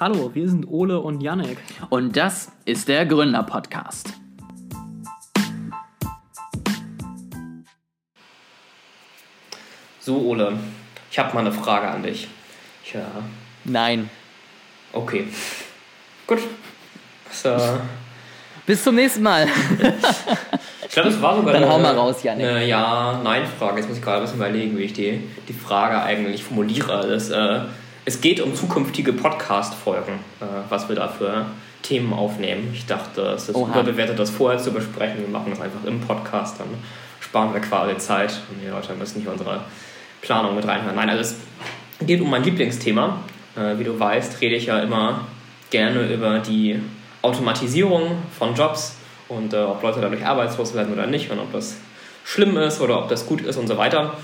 Hallo, wir sind Ole und Janek. Und das ist der Gründer-Podcast. So, Ole, ich habe mal eine Frage an dich. Tja. Nein. Okay. Gut. So. Bis zum nächsten Mal. ich glaube, das war sogar Dann eine, hau mal raus, Janik. Eine Ja-Nein-Frage. Jetzt muss ich gerade ein bisschen überlegen, wie ich die, die Frage eigentlich formuliere. Das, äh, es geht um zukünftige Podcast-Folgen, äh, was wir da für Themen aufnehmen. Ich dachte, es ist Oha. überbewertet, das vorher zu besprechen. Wir machen das einfach im Podcast, dann sparen wir quasi Zeit und die Leute müssen nicht unsere Planung mit reinhören. Nein, also es geht um mein Lieblingsthema. Äh, wie du weißt, rede ich ja immer gerne über die Automatisierung von Jobs und äh, ob Leute dadurch arbeitslos werden oder nicht und ob das schlimm ist oder ob das gut ist und so weiter.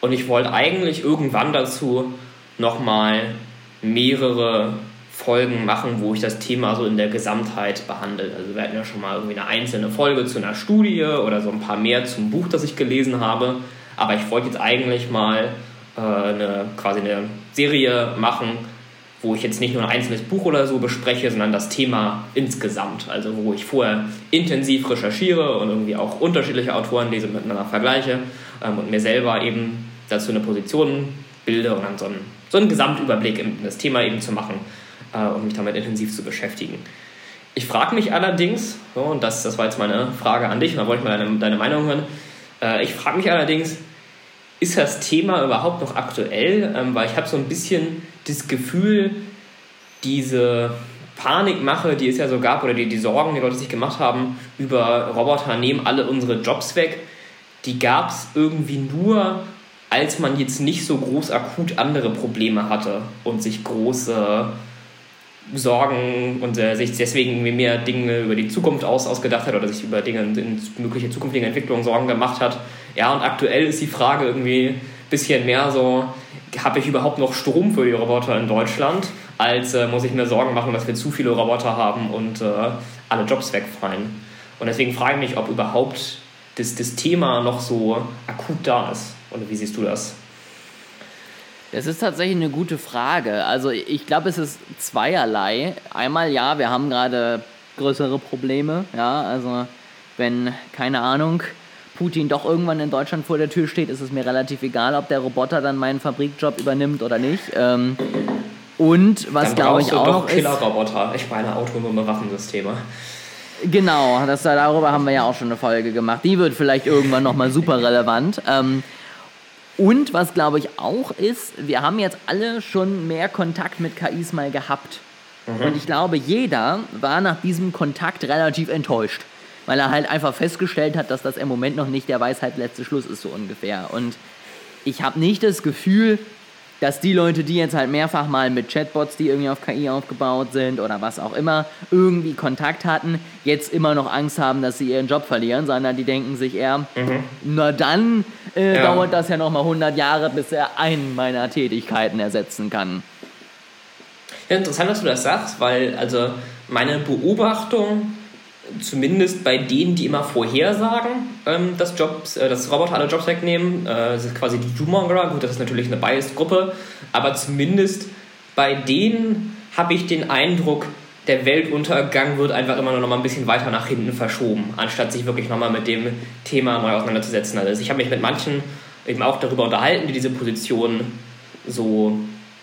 Und ich wollte eigentlich irgendwann dazu nochmal mehrere Folgen machen, wo ich das Thema so in der Gesamtheit behandle. Also wir hatten ja schon mal irgendwie eine einzelne Folge zu einer Studie oder so ein paar mehr zum Buch, das ich gelesen habe. Aber ich wollte jetzt eigentlich mal äh, eine, quasi eine Serie machen, wo ich jetzt nicht nur ein einzelnes Buch oder so bespreche, sondern das Thema insgesamt. Also wo ich vorher intensiv recherchiere und irgendwie auch unterschiedliche Autoren lese miteinander vergleiche ähm, und mir selber eben dazu eine Position bilde und dann so einen, so einen Gesamtüberblick in das Thema eben zu machen äh, und mich damit intensiv zu beschäftigen. Ich frage mich allerdings, so, und das, das war jetzt meine Frage an dich, und da wollte ich mal deine, deine Meinung hören, äh, ich frage mich allerdings, ist das Thema überhaupt noch aktuell? Ähm, weil ich habe so ein bisschen das Gefühl, diese Panikmache, die es ja so gab, oder die, die Sorgen, die Leute sich gemacht haben, über Roboter nehmen alle unsere Jobs weg, die gab es irgendwie nur, als man jetzt nicht so groß akut andere Probleme hatte und sich große Sorgen und äh, sich deswegen mehr Dinge über die Zukunft aus, ausgedacht hat oder sich über Dinge in mögliche zukünftige Entwicklungen Sorgen gemacht hat. Ja, und aktuell ist die Frage irgendwie ein bisschen mehr so, habe ich überhaupt noch Strom für die Roboter in Deutschland, als äh, muss ich mir Sorgen machen, dass wir zu viele Roboter haben und äh, alle Jobs wegfallen. Und deswegen frage ich mich, ob überhaupt das, das Thema noch so akut da ist. Oder wie siehst du das? Das ist tatsächlich eine gute Frage. Also ich glaube, es ist zweierlei. Einmal ja, wir haben gerade größere Probleme. Ja, also wenn, keine Ahnung, Putin doch irgendwann in Deutschland vor der Tür steht, ist es mir relativ egal, ob der Roboter dann meinen Fabrikjob übernimmt oder nicht. Ähm, und was glaube ich auch noch ist, Killerroboter. Ich meine autonome Waffensysteme. Genau, das, darüber haben wir ja auch schon eine Folge gemacht. Die wird vielleicht irgendwann nochmal super relevant. Ähm, und was glaube ich auch ist, wir haben jetzt alle schon mehr Kontakt mit KIs mal gehabt. Und ich glaube, jeder war nach diesem Kontakt relativ enttäuscht. Weil er halt einfach festgestellt hat, dass das im Moment noch nicht der Weisheit letzte Schluss ist, so ungefähr. Und ich habe nicht das Gefühl, dass die Leute, die jetzt halt mehrfach mal mit Chatbots, die irgendwie auf KI aufgebaut sind oder was auch immer, irgendwie Kontakt hatten, jetzt immer noch Angst haben, dass sie ihren Job verlieren, sondern die denken sich eher, na dann äh, Ja. dauert das ja nochmal 100 Jahre, bis er einen meiner Tätigkeiten ersetzen kann. Ja, interessant, dass du das sagst, weil also meine Beobachtung, zumindest bei denen, die immer vorhersagen, ähm, dass, Jobs, äh, dass Roboter alle Jobs wegnehmen, äh, das ist quasi die Doommonger, gut, das ist natürlich eine Biased-Gruppe, aber zumindest bei denen habe ich den Eindruck, der Weltuntergang wird einfach immer nur noch mal ein bisschen weiter nach hinten verschoben, anstatt sich wirklich noch mal mit dem Thema neu auseinanderzusetzen. Also ich habe mich mit manchen eben auch darüber unterhalten, die diese Position so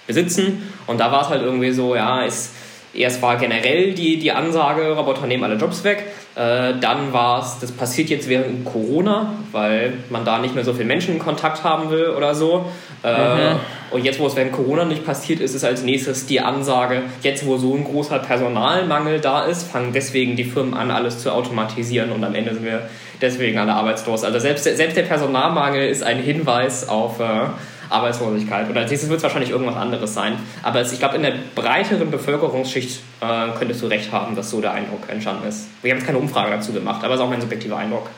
besitzen. Und da war es halt irgendwie so, ja, es, erst war generell die, die Ansage, Roboter nehmen alle Jobs weg. Äh, dann war es, das passiert jetzt während Corona, weil man da nicht mehr so viel Menschenkontakt haben will oder so. Äh, Mhm. Und jetzt, wo es während Corona nicht passiert ist, ist als nächstes die Ansage, jetzt wo so ein großer Personalmangel da ist, fangen deswegen die Firmen an, alles zu automatisieren und am Ende sind wir deswegen alle arbeitslos. Also selbst, selbst der Personalmangel ist ein Hinweis auf äh, Arbeitslosigkeit. Und als nächstes wird es wahrscheinlich irgendwas anderes sein. Aber es, ich glaube, in der breiteren Bevölkerungsschicht äh, könntest du recht haben, dass so der Eindruck entstanden ist. Wir haben jetzt keine Umfrage dazu gemacht, aber es ist auch mein subjektiver Eindruck.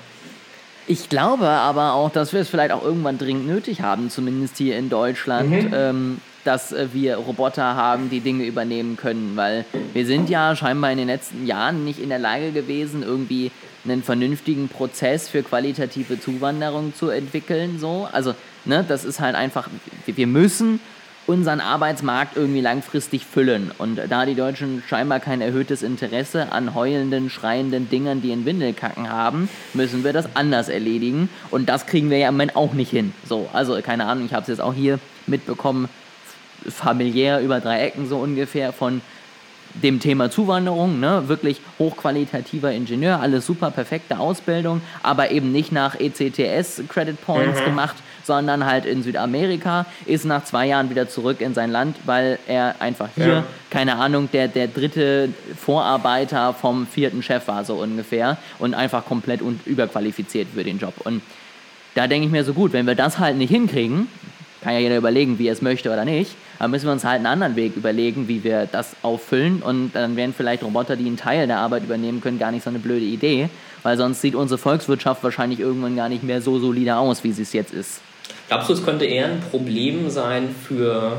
Ich glaube aber auch, dass wir es vielleicht auch irgendwann dringend nötig haben, zumindest hier in Deutschland, Mhm. ähm, dass äh, wir Roboter haben, die Dinge übernehmen können, weil wir sind ja scheinbar in den letzten Jahren nicht in der Lage gewesen, irgendwie einen vernünftigen Prozess für qualitative Zuwanderung zu entwickeln. So. Also, ne, das ist halt einfach, wir müssen unseren Arbeitsmarkt irgendwie langfristig füllen. Und da die Deutschen scheinbar kein erhöhtes Interesse an heulenden, schreienden Dingern, die in Windelkacken haben, müssen wir das anders erledigen. Und das kriegen wir ja im Moment auch nicht hin. So, also keine Ahnung, ich habe es jetzt auch hier mitbekommen, familiär über drei Ecken so ungefähr von dem Thema Zuwanderung, ne, wirklich hochqualitativer Ingenieur, alles super, perfekte Ausbildung, aber eben nicht nach ECTS Credit Points mhm. gemacht, sondern halt in Südamerika, ist nach zwei Jahren wieder zurück in sein Land, weil er einfach hier, ja. keine Ahnung, der, der dritte Vorarbeiter vom vierten Chef war, so ungefähr, und einfach komplett überqualifiziert für den Job. Und da denke ich mir so gut, wenn wir das halt nicht hinkriegen, kann ja jeder überlegen, wie er es möchte oder nicht, dann müssen wir uns halt einen anderen Weg überlegen, wie wir das auffüllen und dann wären vielleicht Roboter, die einen Teil der Arbeit übernehmen können, gar nicht so eine blöde Idee, weil sonst sieht unsere Volkswirtschaft wahrscheinlich irgendwann gar nicht mehr so solide aus, wie sie es jetzt ist. Glaubst du, es könnte eher ein Problem sein für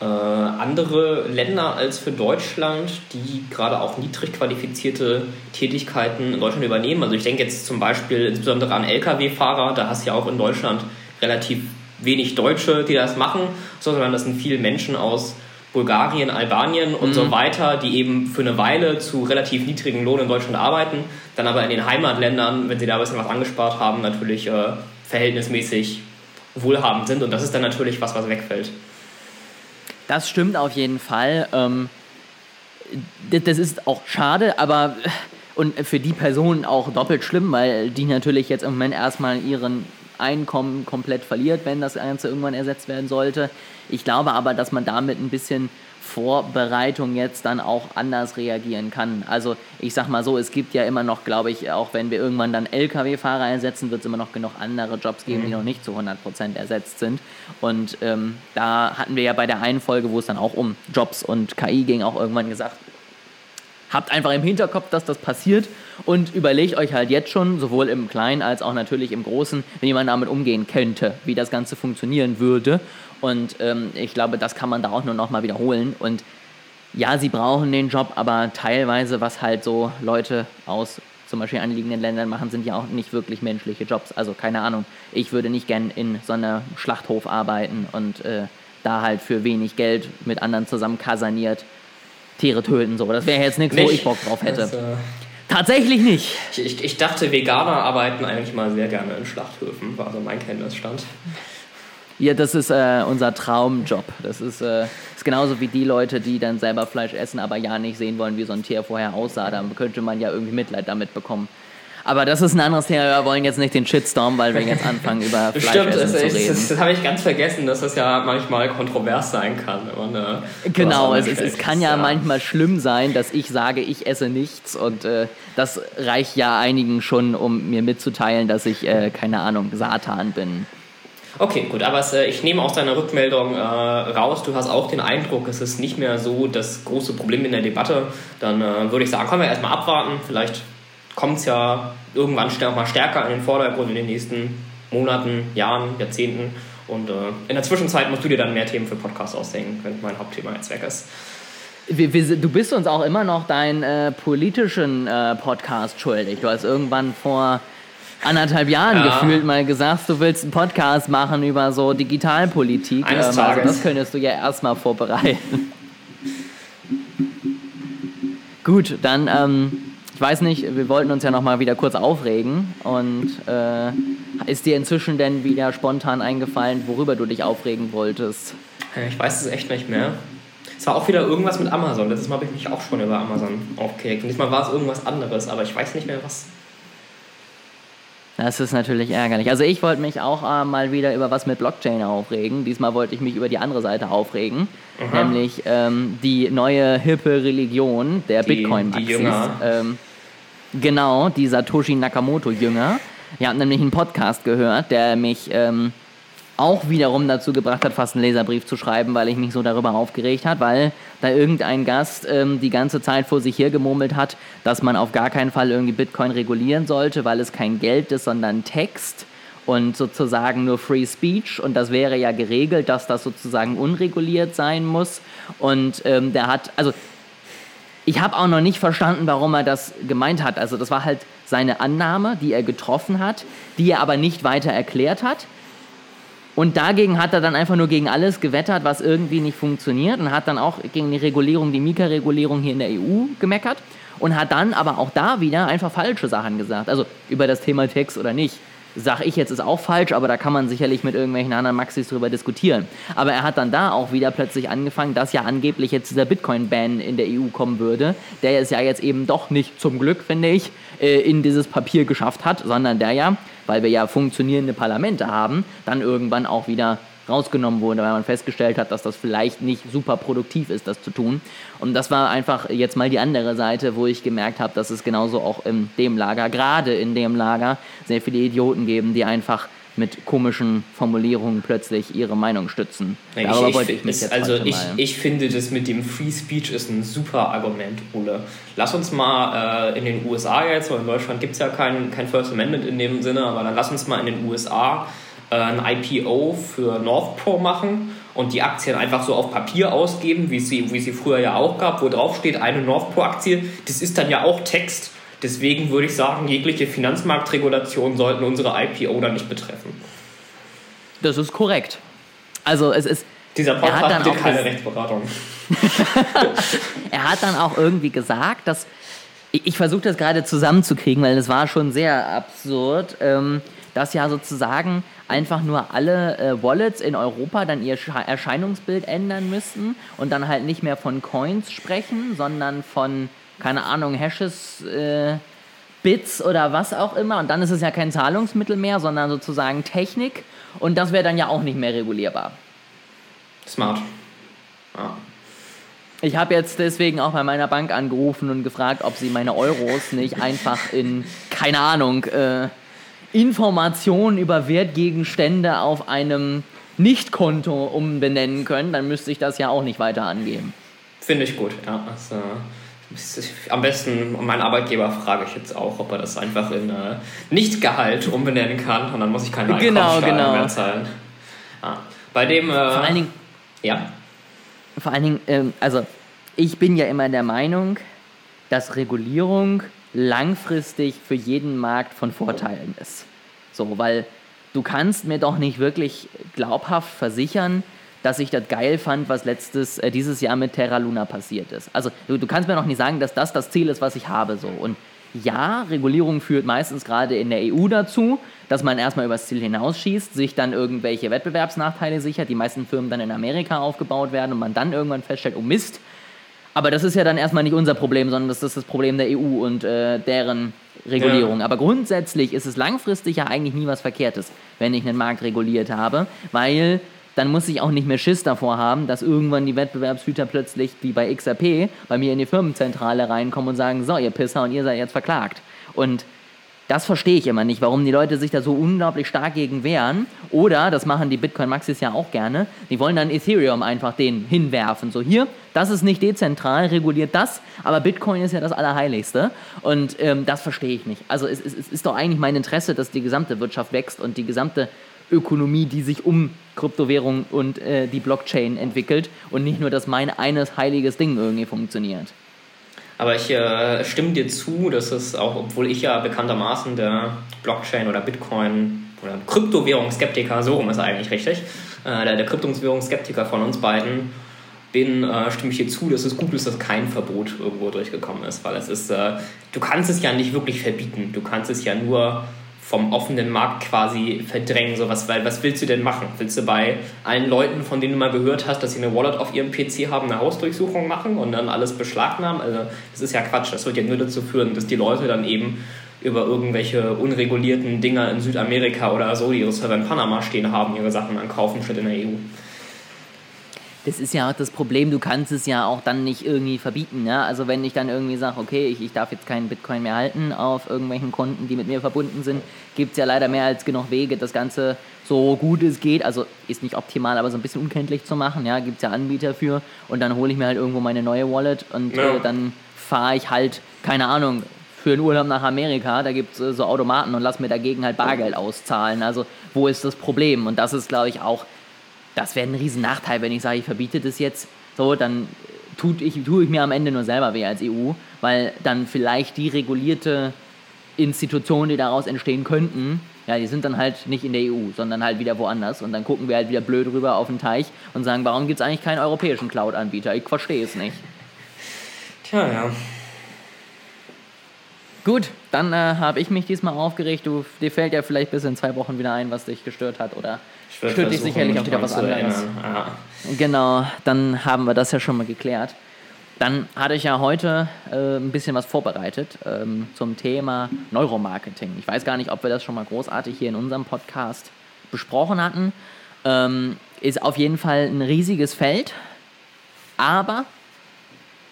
äh, andere Länder als für Deutschland, die gerade auch niedrig qualifizierte Tätigkeiten in Deutschland übernehmen? Also ich denke jetzt zum Beispiel insbesondere an Lkw-Fahrer, da hast du ja auch in Deutschland relativ wenig Deutsche, die das machen, sondern das sind viele Menschen aus Bulgarien, Albanien und mhm. so weiter, die eben für eine Weile zu relativ niedrigen Lohn in Deutschland arbeiten, dann aber in den Heimatländern, wenn sie da ein bisschen was angespart haben, natürlich äh, verhältnismäßig wohlhabend sind und das ist dann natürlich was, was wegfällt. Das stimmt auf jeden Fall. Ähm, das ist auch schade, aber und für die Personen auch doppelt schlimm, weil die natürlich jetzt im Moment erstmal ihren Einkommen komplett verliert, wenn das Ganze irgendwann ersetzt werden sollte. Ich glaube aber, dass man damit ein bisschen Vorbereitung jetzt dann auch anders reagieren kann. Also ich sag mal so, es gibt ja immer noch, glaube ich, auch wenn wir irgendwann dann Lkw-Fahrer ersetzen, wird es immer noch genug andere Jobs geben, mhm. die noch nicht zu 100% ersetzt sind. Und ähm, da hatten wir ja bei der einen Folge, wo es dann auch um Jobs und KI ging, auch irgendwann gesagt, habt einfach im Hinterkopf, dass das passiert und überlegt euch halt jetzt schon, sowohl im Kleinen als auch natürlich im Großen, wie man damit umgehen könnte, wie das Ganze funktionieren würde. Und ähm, ich glaube, das kann man da auch nur nochmal wiederholen. Und ja, sie brauchen den Job, aber teilweise, was halt so Leute aus zum Beispiel anliegenden Ländern machen, sind ja auch nicht wirklich menschliche Jobs. Also keine Ahnung, ich würde nicht gern in so einer Schlachthof arbeiten und äh, da halt für wenig Geld mit anderen zusammen kaserniert Tiere töten. So. Das wäre jetzt nichts, wo ich Bock drauf hätte. Das, äh, Tatsächlich nicht. Ich, ich, ich, dachte, Veganer arbeiten eigentlich mal sehr gerne in Schlachthöfen, war so mein Kenntnisstand. Ja, das ist äh, unser Traumjob. Das ist, äh, ist genauso wie die Leute, die dann selber Fleisch essen, aber ja nicht sehen wollen, wie so ein Tier vorher aussah. Da könnte man ja irgendwie Mitleid damit bekommen. Aber das ist ein anderes Thema. Wir wollen jetzt nicht den Shitstorm, weil wir jetzt anfangen, über Fleisch Stimmt, zu reden. Das, das habe ich ganz vergessen, dass das ja manchmal kontrovers sein kann. Man, äh, genau, es, es, kann ja, ja, manchmal schlimm sein, dass ich sage, ich esse nichts. Und äh, das reicht ja einigen schon, um mir mitzuteilen, dass ich, äh, keine Ahnung, Satan bin. Okay, gut, aber es, äh, ich nehme aus deiner Rückmeldung äh, raus, du hast auch den Eindruck, es ist nicht mehr so das große Problem in der Debatte. Dann äh, würde ich sagen, können wir erstmal abwarten. Vielleicht kommt es ja irgendwann noch mal stärker in den Vordergrund in den nächsten Monaten, Jahren, Jahrzehnten. Und äh, in der Zwischenzeit musst du dir dann mehr Themen für Podcasts ausdenken, wenn mein Hauptthema jetzt weg ist. Wir, wir, du bist uns auch immer noch deinen äh, politischen äh, Podcast schuldig. Du hast irgendwann vor anderthalb Jahren ja. gefühlt mal gesagt, du willst einen Podcast machen über so Digitalpolitik. Eines ähm, also das könntest du ja erstmal vorbereiten. Gut, dann ähm, weiß nicht, wir wollten uns ja noch mal wieder kurz aufregen und äh, ist dir inzwischen denn wieder spontan eingefallen, worüber du dich aufregen wolltest? Ich weiß es echt nicht mehr. Es war auch wieder irgendwas mit Amazon. Letztes Mal habe ich mich auch schon über Amazon aufgeregt. Und diesmal war es irgendwas anderes, aber ich weiß nicht mehr was. Das ist natürlich ärgerlich. Also ich wollte mich auch äh, mal wieder über was mit Blockchain aufregen. Diesmal wollte ich mich über die andere Seite aufregen, Aha. nämlich ähm, die neue hippe Religion der Bitcoin-Maxis. Ähm, Genau, die Satoshi Nakamoto-Jünger. Wir haben nämlich einen Podcast gehört, der mich ähm, auch wiederum dazu gebracht hat, fast einen Leserbrief zu schreiben, weil ich mich so darüber aufgeregt hat, weil da irgendein Gast ähm, die ganze Zeit vor sich her gemurmelt hat, dass man auf gar keinen Fall irgendwie Bitcoin regulieren sollte, weil es kein Geld ist, sondern Text und sozusagen nur Free Speech und das wäre ja geregelt, dass das sozusagen unreguliert sein muss und ähm, der hat, also ich habe auch noch nicht verstanden, warum er das gemeint hat. Also das war halt seine Annahme, die er getroffen hat, die er aber nicht weiter erklärt hat. Und dagegen hat er dann einfach nur gegen alles gewettert, was irgendwie nicht funktioniert und hat dann auch gegen die Regulierung, die Mika-Regulierung hier in der EU gemeckert und hat dann aber auch da wieder einfach falsche Sachen gesagt. Also über das Thema Text oder nicht. Sag ich jetzt ist auch falsch, aber da kann man sicherlich mit irgendwelchen anderen Maxis drüber diskutieren. Aber er hat dann da auch wieder plötzlich angefangen, dass ja angeblich jetzt dieser Bitcoin-Ban in der EU kommen würde, der es ja jetzt eben doch nicht zum Glück, finde ich, äh, in dieses Papier geschafft hat, sondern der ja, weil wir ja funktionierende Parlamente haben, dann irgendwann auch wieder rausgenommen wurde, weil man festgestellt hat, dass das vielleicht nicht super produktiv ist, das zu tun. Und das war einfach jetzt mal die andere Seite, wo ich gemerkt habe, dass es genauso auch in dem Lager, gerade in dem Lager, sehr viele Idioten geben, die einfach mit komischen Formulierungen plötzlich ihre Meinung stützen. Ich, Darüber ich, wollte ich mich jetzt Also ich, ich finde, das mit dem Free Speech ist ein super Argument, Ole. Lass uns mal äh, in den USA jetzt, weil in Deutschland gibt es ja kein, kein First Amendment in dem Sinne, aber dann lass uns mal in den USA ein IPO für Northpro machen und die Aktien einfach so auf Papier ausgeben, wie es sie, wie sie früher ja auch gab, wo drauf steht, eine Northpro-Aktie, das ist dann ja auch Text. Deswegen würde ich sagen, jegliche Finanzmarktregulation sollten unsere IPO dann nicht betreffen. Das ist korrekt. Also es ist. Dieser Podcast hat dann keine Rechtsberatung. er hat dann auch irgendwie gesagt, dass ich, ich versuche das gerade zusammenzukriegen, weil es war schon sehr absurd, ähm, dass ja sozusagen einfach nur alle äh, Wallets in Europa dann ihr Erscheinungsbild ändern müssen und dann halt nicht mehr von Coins sprechen, sondern von, keine Ahnung, Hashes, äh, Bits oder was auch immer. Und dann ist es ja kein Zahlungsmittel mehr, sondern sozusagen Technik. Und das wäre dann ja auch nicht mehr regulierbar. Smart. Ja. Ich habe jetzt deswegen auch bei meiner Bank angerufen und gefragt, ob sie meine Euros nicht einfach in, keine Ahnung, äh, Informationen über Wertgegenstände auf einem Nicht-Konto umbenennen können, dann müsste ich das ja auch nicht weiter angeben. Finde ich gut, ja. Also, am besten mein Arbeitgeber frage ich jetzt auch, ob er das einfach in äh, Nicht-Gehalt umbenennen kann und dann muss ich keine genau, genau. mehr zahlen. Ja. Bei dem. Äh, vor allen Dingen. Ja. Vor allen Dingen, ähm, also ich bin ja immer der Meinung, dass Regulierung langfristig für jeden Markt von Vorteilen ist. So, weil du kannst mir doch nicht wirklich glaubhaft versichern, dass ich das geil fand, was letztes, äh, dieses Jahr mit Terra Luna passiert ist. Also du, du kannst mir noch nicht sagen, dass das das Ziel ist, was ich habe. So. Und ja, Regulierung führt meistens gerade in der EU dazu, dass man erstmal übers Ziel hinausschießt, sich dann irgendwelche Wettbewerbsnachteile sichert, die meisten Firmen dann in Amerika aufgebaut werden und man dann irgendwann feststellt, oh Mist, aber das ist ja dann erstmal nicht unser Problem, sondern das ist das Problem der EU und äh, deren Regulierung. Ja. Aber grundsätzlich ist es langfristig ja eigentlich nie was Verkehrtes, wenn ich einen Markt reguliert habe, weil dann muss ich auch nicht mehr Schiss davor haben, dass irgendwann die Wettbewerbshüter plötzlich, wie bei XRP, bei mir in die Firmenzentrale reinkommen und sagen, so, ihr Pisser und ihr seid jetzt verklagt. Und das verstehe ich immer nicht, warum die Leute sich da so unglaublich stark gegen wehren. Oder, das machen die Bitcoin-Maxis ja auch gerne, die wollen dann Ethereum einfach den hinwerfen. So, hier, das ist nicht dezentral, reguliert das, aber Bitcoin ist ja das Allerheiligste. Und ähm, das verstehe ich nicht. Also es, es, es ist doch eigentlich mein Interesse, dass die gesamte Wirtschaft wächst und die gesamte Ökonomie, die sich um Kryptowährung und äh, die Blockchain entwickelt und nicht nur, dass mein eines heiliges Ding irgendwie funktioniert. Aber ich äh, stimme dir zu, dass es auch, obwohl ich ja bekanntermaßen der Blockchain oder Bitcoin oder Kryptowährungsskeptiker, so rum ist eigentlich richtig, äh, der, der Kryptowährungsskeptiker von uns beiden bin, äh, stimme ich dir zu, dass es gut ist, dass kein Verbot irgendwo durchgekommen ist, weil es ist, äh, du kannst es ja nicht wirklich verbieten, du kannst es ja nur vom offenen Markt quasi verdrängen. So was, weil, was willst du denn machen? Willst du bei allen Leuten, von denen du mal gehört hast, dass sie eine Wallet auf ihrem PC haben, eine Hausdurchsuchung machen und dann alles beschlagnahmen? Also das ist ja Quatsch. Das wird ja nur dazu führen, dass die Leute dann eben über irgendwelche unregulierten Dinger in Südamerika oder so, die ihre Server in Panama stehen haben, ihre Sachen dann kaufen statt in der EU das ist ja auch das Problem, du kannst es ja auch dann nicht irgendwie verbieten. Ja? Also wenn ich dann irgendwie sage, okay, ich, ich darf jetzt keinen Bitcoin mehr halten auf irgendwelchen Konten, die mit mir verbunden sind, gibt es ja leider mehr als genug Wege, das Ganze so gut es geht, also ist nicht optimal, aber so ein bisschen unkenntlich zu machen. Ja, gibt es ja Anbieter für und dann hole ich mir halt irgendwo meine neue Wallet und ja. äh, dann fahre ich halt, keine Ahnung, für einen Urlaub nach Amerika, da gibt es äh, so Automaten und lass mir dagegen halt Bargeld auszahlen. Also wo ist das Problem? Und das ist, glaube ich, auch das wäre ein riesen Nachteil, wenn ich sage, ich verbiete das jetzt. So, dann tut ich, tue ich mir am Ende nur selber weh als EU, weil dann vielleicht die regulierte Institutionen, die daraus entstehen könnten, Ja, die sind dann halt nicht in der EU, sondern halt wieder woanders. Und dann gucken wir halt wieder blöd rüber auf den Teich und sagen, warum gibt es eigentlich keinen europäischen Cloud-Anbieter? Ich verstehe es nicht. Tja, ja. Gut, dann äh, habe ich mich diesmal aufgeregt. Du, dir fällt ja vielleicht bis in zwei Wochen wieder ein, was dich gestört hat, oder stört dich sicherlich auch wieder was anderes. Ja. Genau, dann haben wir das ja schon mal geklärt. Dann hatte ich ja heute äh, ein bisschen was vorbereitet ähm, zum Thema Neuromarketing. Ich weiß gar nicht, ob wir das schon mal großartig hier in unserem Podcast besprochen hatten. Ähm, ist auf jeden Fall ein riesiges Feld, aber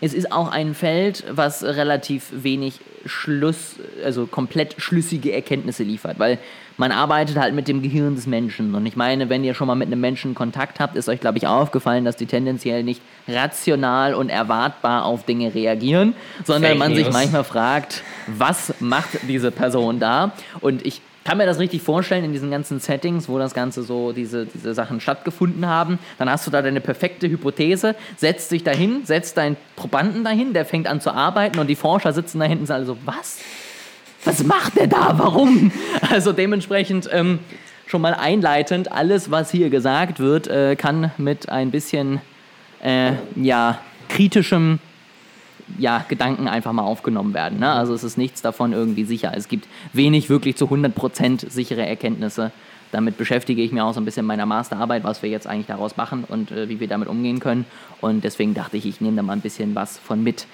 es ist auch ein Feld, was relativ wenig Schluss, also komplett schlüssige Erkenntnisse liefert, weil man arbeitet halt mit dem Gehirn des Menschen. Und ich meine, wenn ihr schon mal mit einem Menschen Kontakt habt, ist euch, glaube ich, aufgefallen, dass die tendenziell nicht rational und erwartbar auf Dinge reagieren, sondern Fake man News. sich manchmal fragt, was macht diese Person da? Und ich kann mir das richtig vorstellen in diesen ganzen Settings, wo das Ganze so, diese, diese Sachen stattgefunden haben. Dann hast du da deine perfekte Hypothese, setzt dich dahin, setzt deinen Probanden dahin, der fängt an zu arbeiten und die Forscher sitzen da hinten und sagen so, was? Was macht der da? Warum? Also dementsprechend ähm, schon mal einleitend, alles, was hier gesagt wird, äh, kann mit ein bisschen äh, ja, kritischem ja, Gedanken einfach mal aufgenommen werden. Ne? Also es ist nichts davon irgendwie sicher. Es gibt wenig wirklich zu 100% sichere Erkenntnisse. Damit beschäftige ich mich auch so ein bisschen in meiner Masterarbeit, was wir jetzt eigentlich daraus machen und äh, wie wir damit umgehen können. Und deswegen dachte ich, ich nehme da mal ein bisschen was von mit.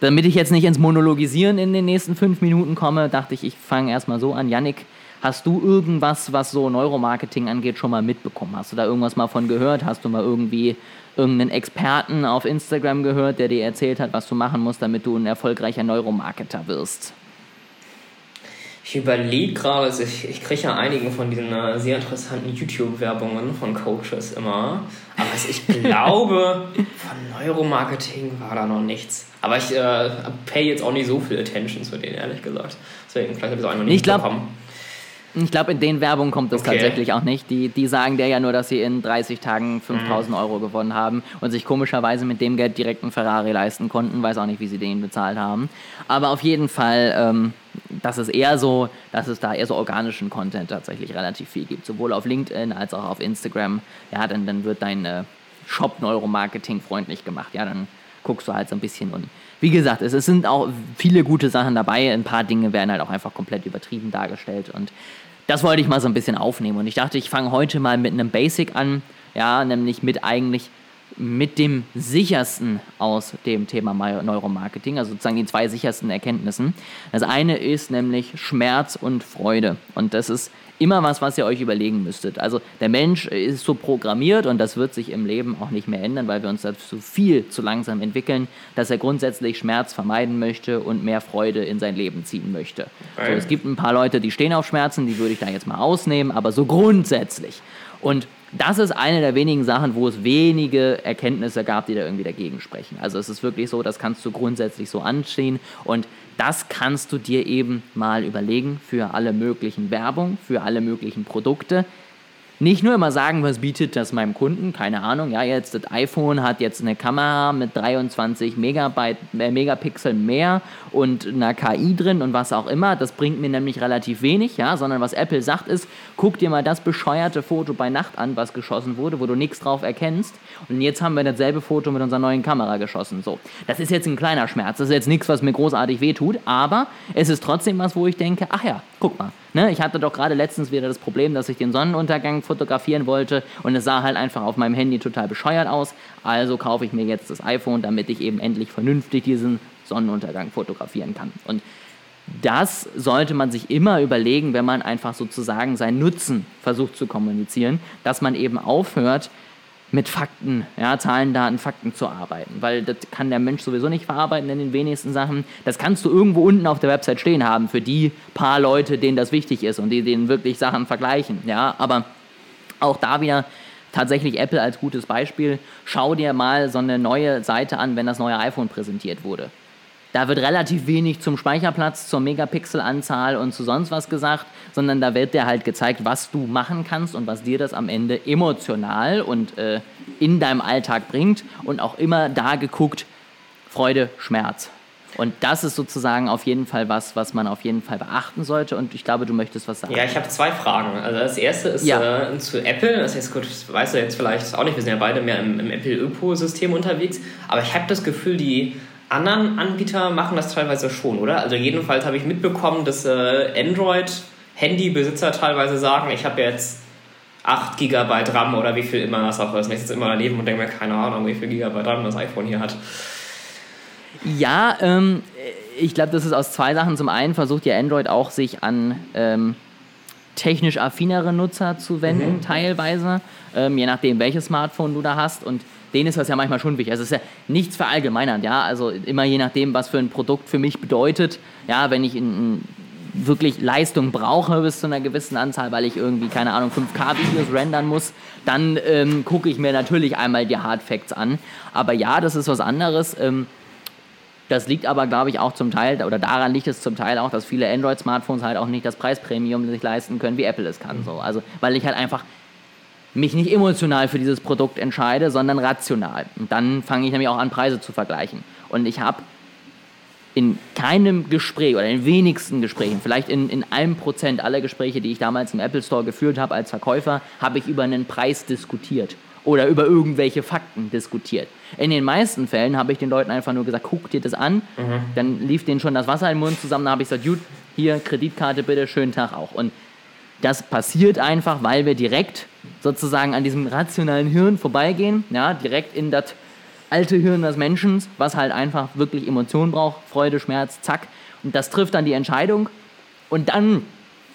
Damit ich jetzt nicht ins Monologisieren in den nächsten fünf Minuten komme, dachte ich, ich fange erstmal so an. Yannick, hast du irgendwas, was so Neuromarketing angeht, schon mal mitbekommen? Hast du da irgendwas mal von gehört? Hast du mal irgendwie irgendeinen Experten auf Instagram gehört, der dir erzählt hat, was du machen musst, damit du ein erfolgreicher Neuromarketer wirst? Ich überlege gerade, also ich, ich kriege ja einige von diesen äh, sehr interessanten YouTube-Werbungen von Coaches immer. Aber also ich glaube, von Neuromarketing war da noch nichts. Aber ich äh, pay jetzt auch nicht so viel Attention zu denen, ehrlich gesagt. Deswegen, vielleicht habe ich es auch einfach nicht ich glaub, bekommen. Ich glaube, in den Werbungen kommt das okay. tatsächlich auch nicht. Die, die sagen der ja nur, dass sie in 30 Tagen 5000 mhm. Euro gewonnen haben und sich komischerweise mit dem Geld direkt einen Ferrari leisten konnten. Weiß auch nicht, wie sie den bezahlt haben. Aber auf jeden Fall, ähm, das ist eher so, dass es da eher so organischen Content tatsächlich relativ viel gibt. Sowohl auf LinkedIn als auch auf Instagram. Ja, dann, dann wird dein äh, Shop Neuromarketing freundlich gemacht. Ja, dann guckst du halt so ein bisschen und wie gesagt, es, es, sind auch viele gute Sachen dabei. Ein paar Dinge werden halt auch einfach komplett übertrieben dargestellt. Und das wollte ich mal so ein bisschen aufnehmen. Und ich dachte, ich fange heute mal mit einem Basic an. Ja, nämlich mit eigentlich mit dem sichersten aus dem Thema Neuromarketing, also sozusagen die zwei sichersten Erkenntnissen. Das eine ist nämlich Schmerz und Freude. Und das ist immer was, was ihr euch überlegen müsstet. Also der Mensch ist so programmiert und das wird sich im Leben auch nicht mehr ändern, weil wir uns dazu viel zu langsam entwickeln, dass er grundsätzlich Schmerz vermeiden möchte und mehr Freude in sein Leben ziehen möchte. So, es gibt ein paar Leute, die stehen auf Schmerzen, die würde ich da jetzt mal ausnehmen, aber so grundsätzlich. Und das ist eine der wenigen Sachen, wo es wenige Erkenntnisse gab, die da irgendwie dagegen sprechen. Also es ist wirklich so, das kannst du grundsätzlich so anstehen und das kannst du dir eben mal überlegen für alle möglichen Werbung, für alle möglichen Produkte. Nicht nur immer sagen, was bietet das meinem Kunden, keine Ahnung, ja, jetzt das iPhone hat jetzt eine Kamera mit 23 Megabyte, äh, Megapixel mehr und einer KI drin und was auch immer, das bringt mir nämlich relativ wenig, ja, sondern was Apple sagt ist, guck dir mal das bescheuerte Foto bei Nacht an, was geschossen wurde, wo du nichts drauf erkennst. Und jetzt haben wir dasselbe Foto mit unserer neuen Kamera geschossen, so. Das ist jetzt ein kleiner Schmerz, das ist jetzt nichts, was mir großartig wehtut, aber es ist trotzdem was, wo ich denke, ach ja, guck mal, Ne? Ich hatte doch gerade letztens wieder das Problem, dass ich den Sonnenuntergang fotografieren wollte und es sah halt einfach auf meinem Handy total bescheuert aus. Also kaufe ich mir jetzt das iPhone, damit ich eben endlich vernünftig diesen Sonnenuntergang fotografieren kann. Und das sollte man sich immer überlegen, wenn man einfach sozusagen seinen Nutzen versucht zu kommunizieren, dass man eben aufhört, mit Fakten, ja, Zahlen, Daten, Fakten zu arbeiten, weil das kann der Mensch sowieso nicht verarbeiten in den wenigsten Sachen. Das kannst du irgendwo unten auf der Website stehen haben für die paar Leute, denen das wichtig ist und die denen wirklich Sachen vergleichen, ja, aber auch da wieder tatsächlich Apple als gutes Beispiel. Schau dir mal so eine neue Seite an, wenn das neue iPhone präsentiert wurde. Da wird relativ wenig zum Speicherplatz, zur Megapixelanzahl und zu sonst was gesagt, sondern da wird dir halt gezeigt, was du machen kannst und was dir das am Ende emotional und äh, in deinem Alltag bringt und auch immer da geguckt, Freude, Schmerz. Und das ist sozusagen auf jeden Fall was, was man auf jeden Fall beachten sollte. Und ich glaube, du möchtest was sagen. Ja, ich habe zwei Fragen. Also das erste ist Ja. äh, zu Apple. Das ist gut, das weißt du jetzt vielleicht auch nicht. Wir sind ja beide mehr im, im Apple-Ökosystem unterwegs. Aber ich habe das Gefühl, die anderen Anbieter machen das teilweise schon, oder? Also jedenfalls habe ich mitbekommen, dass äh, Android-Handybesitzer teilweise sagen, ich habe jetzt 8 GB RAM oder wie viel immer das auch ist. Und ich sitze immer daneben und denke mir, keine Ahnung, wie viel Gigabyte RAM das iPhone hier hat. Ja, ähm, ich glaube, das ist aus zwei Sachen. Zum einen versucht ja Android auch, sich an ähm, technisch affinere Nutzer zu wenden, teilweise, ähm, je nachdem, welches Smartphone du da hast. Und denen ist das ja manchmal schon wichtig. Also es ist ja nichts verallgemeinernd, ja. Also immer je nachdem, was für ein Produkt für mich bedeutet. Ja, wenn ich in, in wirklich Leistung brauche bis zu einer gewissen Anzahl, weil ich irgendwie, keine Ahnung, 5K-Videos rendern muss, dann ähm, gucke ich mir natürlich einmal die Hard Facts an. Aber ja, das ist was anderes. Ähm, das liegt aber, glaube ich, auch zum Teil, oder daran liegt es zum Teil auch, dass viele Android-Smartphones halt auch nicht das Preispremium sich leisten können, wie Apple es kann. So. Also, weil ich halt einfach mich nicht emotional für dieses Produkt entscheide, sondern rational. Und dann fange ich nämlich auch an, Preise zu vergleichen. Und ich habe in keinem Gespräch oder in wenigsten Gesprächen, vielleicht in, in einem Prozent aller Gespräche, die ich damals im Apple Store geführt habe als Verkäufer, habe ich über einen Preis diskutiert oder über irgendwelche Fakten diskutiert. In den meisten Fällen habe ich den Leuten einfach nur gesagt, guck dir das an, dann lief denen schon das Wasser im Mund zusammen, dann habe ich gesagt, gut, hier, Kreditkarte bitte, schönen Tag auch. Und das passiert einfach, weil wir direkt sozusagen an diesem rationalen Hirn vorbeigehen, ja, direkt in das alte Hirn des Menschen, was halt einfach wirklich Emotionen braucht, Freude, Schmerz, zack. Und das trifft dann die Entscheidung. Und dann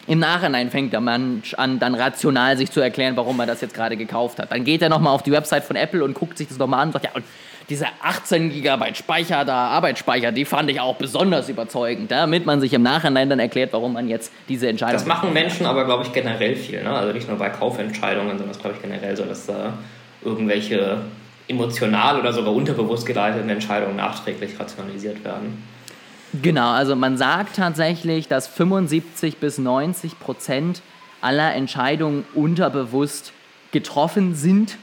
im Nachhinein fängt der Mensch an, dann rational sich zu erklären, warum er das jetzt gerade gekauft hat. Dann geht er nochmal auf die Website von Apple und guckt sich das nochmal an und sagt, ja, und diese 18 GB Speicher da, Arbeitsspeicher, die fand ich auch besonders überzeugend, damit man sich im Nachhinein dann erklärt, warum man jetzt diese Entscheidung Das machen Menschen aber, glaube ich, generell viel. Ne? Also nicht nur bei Kaufentscheidungen, sondern das glaube ich generell so, dass da irgendwelche emotional oder sogar unterbewusst geleiteten Entscheidungen nachträglich rationalisiert werden. Genau, also man sagt tatsächlich, dass 75 bis 90 Prozent aller Entscheidungen unterbewusst getroffen sind,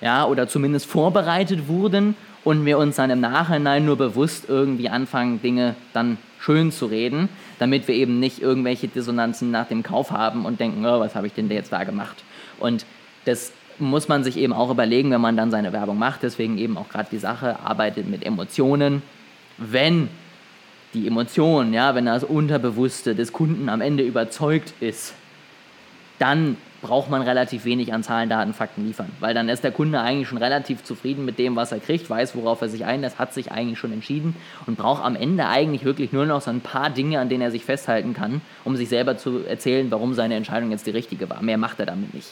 ja, oder zumindest vorbereitet wurden und wir uns dann im Nachhinein nur bewusst irgendwie anfangen, Dinge dann schön zu reden, damit wir eben nicht irgendwelche Dissonanzen nach dem Kauf haben und denken, oh, was habe ich denn jetzt da gemacht? Und das muss man sich eben auch überlegen, wenn man dann seine Werbung macht. Deswegen eben auch gerade die Sache, arbeitet mit Emotionen. Wenn die Emotion, ja, wenn das Unterbewusste des Kunden am Ende überzeugt ist, dann braucht man relativ wenig an Zahlen, Daten, Fakten liefern. Weil dann ist der Kunde eigentlich schon relativ zufrieden mit dem, was er kriegt, weiß, worauf er sich einlässt, hat sich eigentlich schon entschieden und braucht am Ende eigentlich wirklich nur noch so ein paar Dinge, an denen er sich festhalten kann, um sich selber zu erzählen, warum seine Entscheidung jetzt die richtige war. Mehr macht er damit nicht.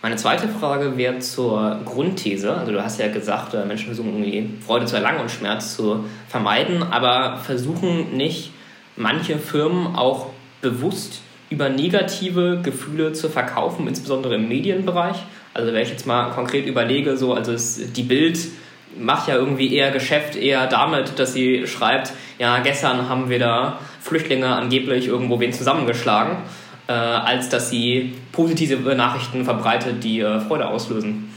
Meine zweite Frage wäre zur Grundthese. Also du hast ja gesagt, äh, Menschen versuchen irgendwie Freude zu erlangen und Schmerz zu vermeiden, aber versuchen nicht manche Firmen auch bewusst über negative Gefühle zu verkaufen, insbesondere im Medienbereich. Also wenn ich jetzt mal konkret überlege, so also es, die Bild macht ja irgendwie eher Geschäft eher damit, dass sie schreibt, ja gestern haben wir da Flüchtlinge angeblich irgendwo wen zusammengeschlagen äh, als dass sie positive Nachrichten verbreitet, die äh, Freude auslösen.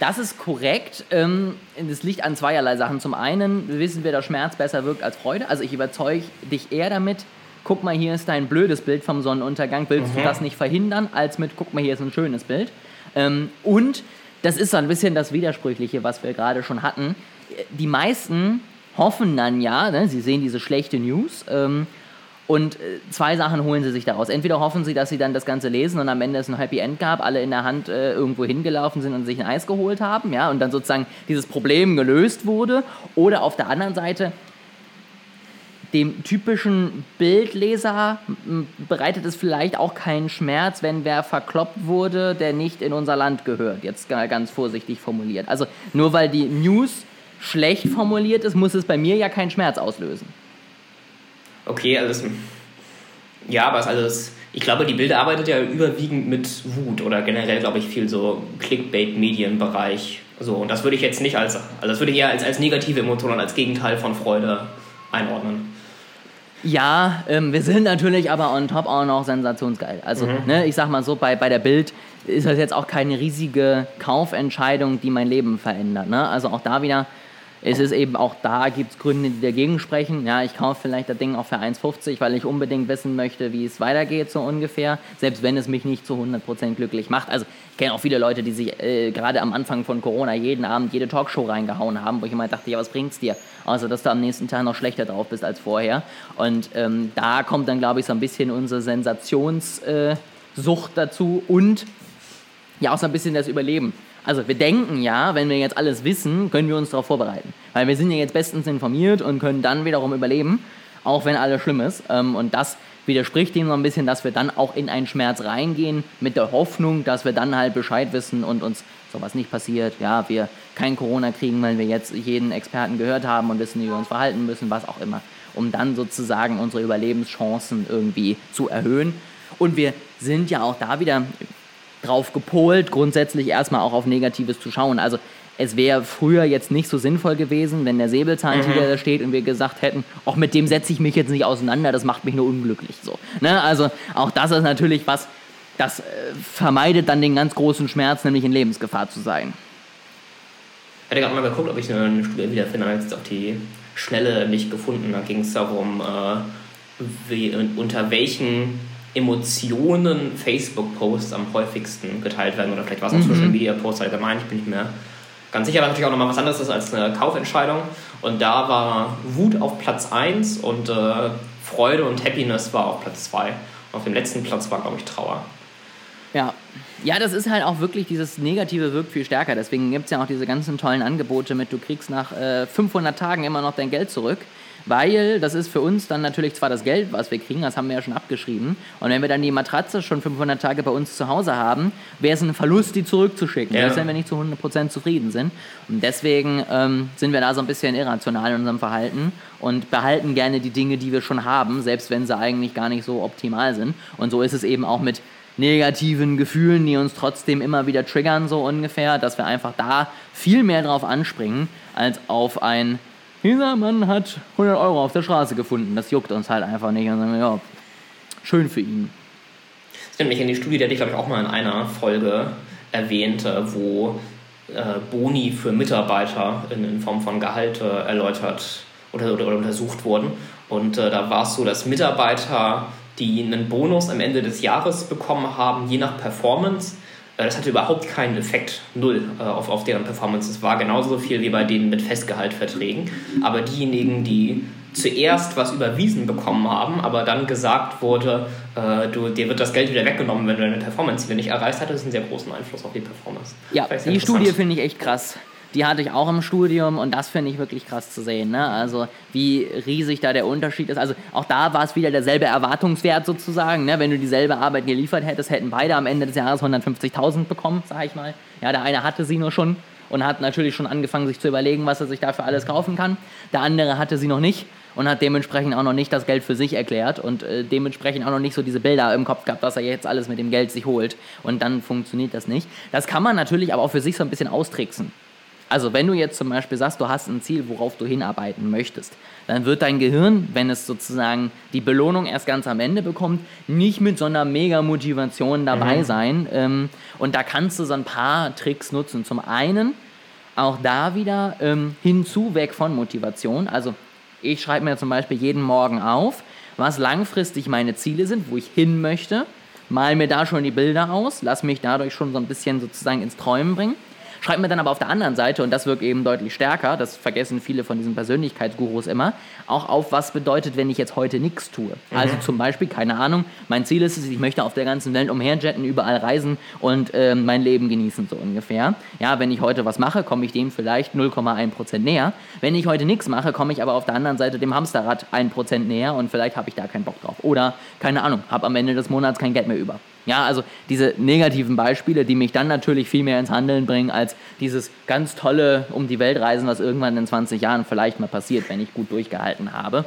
Das ist korrekt. Ähm, Das liegt an zweierlei Sachen. Zum einen wissen wir, dass Schmerz besser wirkt als Freude. Also ich überzeuge dich eher damit, guck mal, hier ist dein blödes Bild vom Sonnenuntergang, willst du das nicht verhindern, als mit, guck mal, hier ist ein schönes Bild. Ähm, Und das ist so ein bisschen das Widersprüchliche, was wir gerade schon hatten. Die meisten hoffen dann ja, ne, sie sehen diese schlechte News ähm, und äh, zwei Sachen holen sie sich daraus. Entweder hoffen sie, dass sie dann das Ganze lesen und am Ende es ein Happy End gab, alle in der Hand äh, irgendwo hingelaufen sind und sich ein Eis geholt haben, ja, und dann sozusagen dieses Problem gelöst wurde. Oder auf der anderen Seite, dem typischen Bildleser bereitet es vielleicht auch keinen Schmerz, wenn wer verkloppt wurde, der nicht in unser Land gehört. Jetzt ganz vorsichtig formuliert. Also nur weil die News schlecht formuliert ist, muss es bei mir ja keinen Schmerz auslösen. Okay, also das, ja, aber es das, ich glaube, die Bild arbeitet ja überwiegend mit Wut oder generell, glaube ich, viel so Clickbait-Medienbereich. So, und das würde ich jetzt nicht als, also das würde ich eher als, als negative Emotion und als Gegenteil von Freude einordnen. Ja, ähm, wir sind natürlich aber on top auch noch sensationsgeil. Also, ne, ich sag mal so, bei, bei der Bild ist das jetzt auch keine riesige Kaufentscheidung, die mein Leben verändert. Ne? Also auch da wieder, es ist eben auch da, gibt es Gründe, die dagegen sprechen. Ja, ich kaufe vielleicht das Ding auch für 1,50, weil ich unbedingt wissen möchte, wie es weitergeht, so ungefähr. Selbst wenn es mich nicht zu 100% glücklich macht. Also, ich kenne auch viele Leute, die sich äh, gerade am Anfang von Corona jeden Abend jede Talkshow reingehauen haben, wo ich immer dachte, ja, was bringt's dir? Außer, dass du am nächsten Tag noch schlechter drauf bist als vorher. Und ähm, da kommt dann, glaube ich, so ein bisschen unsere Sensationssucht äh, dazu und ja auch so ein bisschen das Überleben. Also wir denken ja, wenn wir jetzt alles wissen, können wir uns darauf vorbereiten. Weil wir sind ja jetzt bestens informiert und können dann wiederum überleben, auch wenn alles schlimm ist. Ähm, und das widerspricht dem so ein bisschen, dass wir dann auch in einen Schmerz reingehen mit der Hoffnung, dass wir dann halt Bescheid wissen und uns sowas nicht passiert. Ja, wir kein Corona kriegen, weil wir jetzt jeden Experten gehört haben und wissen, wie wir uns verhalten müssen, was auch immer. Um dann sozusagen unsere Überlebenschancen irgendwie zu erhöhen. Und wir sind ja auch da wieder drauf gepolt, grundsätzlich erstmal auch auf Negatives zu schauen. Also es wäre früher jetzt nicht so sinnvoll gewesen, wenn der Säbelzahntiger mhm. da steht und wir gesagt hätten, auch mit dem setze ich mich jetzt nicht auseinander, das macht mich nur unglücklich. So, ne? Also auch das ist natürlich was, das äh, vermeidet dann den ganz großen Schmerz, nämlich in Lebensgefahr zu sein. Ich hatte gerade mal geguckt, ob ich eine Studie wiederfinde, habe jetzt auf die Schnelle nicht gefunden. Da ging es darum, äh, wie, unter welchen Emotionen Facebook-Posts am häufigsten geteilt werden oder vielleicht war es auch mhm. Social Media-Posts allgemein, ich bin nicht mehr ganz sicher, aber natürlich auch nochmal was anderes ist als eine Kaufentscheidung. Und da war Wut auf Platz 1 und äh, Freude und Happiness war auf Platz 2. Auf dem letzten Platz war, glaube ich, Trauer. Ja. Ja, das ist halt auch wirklich, dieses Negative wirkt viel stärker. Deswegen gibt es ja auch diese ganzen tollen Angebote mit, du kriegst nach äh, 500 Tagen immer noch dein Geld zurück weil das ist für uns dann natürlich zwar das Geld, was wir kriegen, das haben wir ja schon abgeschrieben. Und wenn wir dann die Matratze schon 500 Tage bei uns zu Hause haben, wäre es ein Verlust, die zurückzuschicken, ja. wenn wir nicht zu 100% zufrieden sind. Und deswegen ähm, sind wir da so ein bisschen irrational in unserem Verhalten und behalten gerne die Dinge, die wir schon haben, selbst wenn sie eigentlich gar nicht so optimal sind. Und so ist es eben auch mit negativen Gefühlen, die uns trotzdem immer wieder triggern, so ungefähr, dass wir einfach da viel mehr drauf anspringen, als auf ein dieser Mann hat 100 Euro auf der Straße gefunden. Das juckt uns halt einfach nicht. Und sagen, ja, schön für ihn. Das nimmt mich in die Studie, die hatte ich glaube ich auch mal in einer Folge erwähnt, wo äh, Boni für Mitarbeiter in, in Form von Gehalte erläutert oder, oder, oder untersucht wurden. Und äh, da war es so, dass Mitarbeiter, die einen Bonus am Ende des Jahres bekommen haben, je nach Performance, äh, das hatte überhaupt keinen Effekt, null, äh, auf, auf deren Performance. Es war genauso viel wie bei denen mit Festgehaltverträgen. Aber diejenigen, die zuerst was überwiesen bekommen haben, aber dann gesagt wurde, äh, du, dir wird das Geld wieder weggenommen, wenn du deine Performance-Ziele nicht erreicht hast, das ist einen sehr großen Einfluss auf die Performance. Ja, die Studie finde ich echt krass die hatte ich auch im Studium und das finde ich wirklich krass zu sehen. Ne? Also wie riesig da der Unterschied ist. Also auch da war es wieder derselbe Erwartungswert sozusagen. Ne? Wenn du dieselbe Arbeit geliefert hättest, hätten beide am Ende des Jahres 150.000 bekommen, sage ich mal. Ja, der eine hatte sie nur schon und hat natürlich schon angefangen, sich zu überlegen, was er sich dafür alles kaufen kann. Der andere hatte sie noch nicht und hat dementsprechend auch noch nicht das Geld für sich erklärt und äh, dementsprechend auch noch nicht so diese Bilder im Kopf gehabt, dass er jetzt alles mit dem Geld sich holt und dann funktioniert das nicht. Das kann man natürlich aber auch für sich so ein bisschen austricksen. Also wenn du jetzt zum Beispiel sagst, du hast ein Ziel, worauf du hinarbeiten möchtest, dann wird dein Gehirn, wenn es sozusagen die Belohnung erst ganz am Ende bekommt, nicht mit so einer Mega-Motivation dabei mhm. sein. Ähm, und da kannst du so ein paar Tricks nutzen. Zum einen auch da wieder ähm, hinzu, weg von Motivation. Also ich schreibe mir zum Beispiel jeden Morgen auf, was langfristig meine Ziele sind, wo ich hin möchte, mal mir da schon die Bilder aus, lass mich dadurch schon so ein bisschen sozusagen ins Träumen bringen Schreibt mir dann aber auf der anderen Seite, und das wirkt eben deutlich stärker, das vergessen viele von diesen Persönlichkeitsgurus immer, auch auf, was bedeutet, wenn ich jetzt heute nichts tue. Mhm. Also zum Beispiel, keine Ahnung, mein Ziel ist es, ich möchte auf der ganzen Welt umherjetten, überall reisen und äh, mein Leben genießen, so ungefähr. Ja, wenn ich heute was mache, komme ich dem vielleicht 0,1% näher. Wenn ich heute nichts mache, komme ich aber auf der anderen Seite dem Hamsterrad 1% näher und vielleicht habe ich da keinen Bock drauf. Oder, keine Ahnung, habe am Ende des Monats kein Geld mehr über. Ja, also diese negativen Beispiele, die mich dann natürlich viel mehr ins Handeln bringen, als dieses ganz tolle um die Welt reisen, was irgendwann in 20 Jahren vielleicht mal passiert, wenn ich gut durchgehalten habe.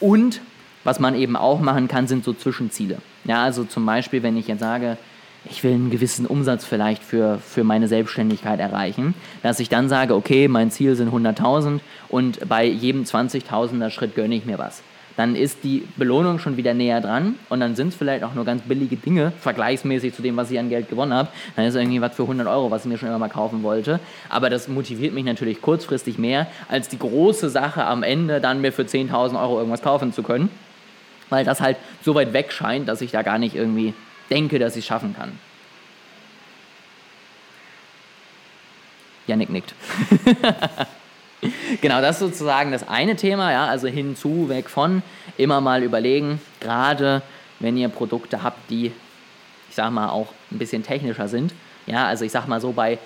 Und was man eben auch machen kann, sind so Zwischenziele. Ja, also zum Beispiel, wenn ich jetzt sage, ich will einen gewissen Umsatz vielleicht für, für meine Selbstständigkeit erreichen, dass ich dann sage, okay, mein Ziel sind 100.000 und bei jedem 20.000er Schritt gönne ich mir was dann ist die Belohnung schon wieder näher dran und dann sind es vielleicht auch nur ganz billige Dinge, vergleichsmäßig zu dem, was ich an Geld gewonnen habe. Dann ist irgendwie was für 100 Euro, was ich mir schon immer mal kaufen wollte. Aber das motiviert mich natürlich kurzfristig mehr, als die große Sache am Ende dann mir für 10.000 Euro irgendwas kaufen zu können, weil das halt so weit weg scheint, dass ich da gar nicht irgendwie denke, dass ich es schaffen kann. Janik nickt. genau, das ist sozusagen das eine Thema, ja, also hinzu, weg von, immer mal überlegen, gerade wenn ihr Produkte habt, die, ich sag mal, auch ein bisschen technischer sind. Ja, also ich sag mal so, bei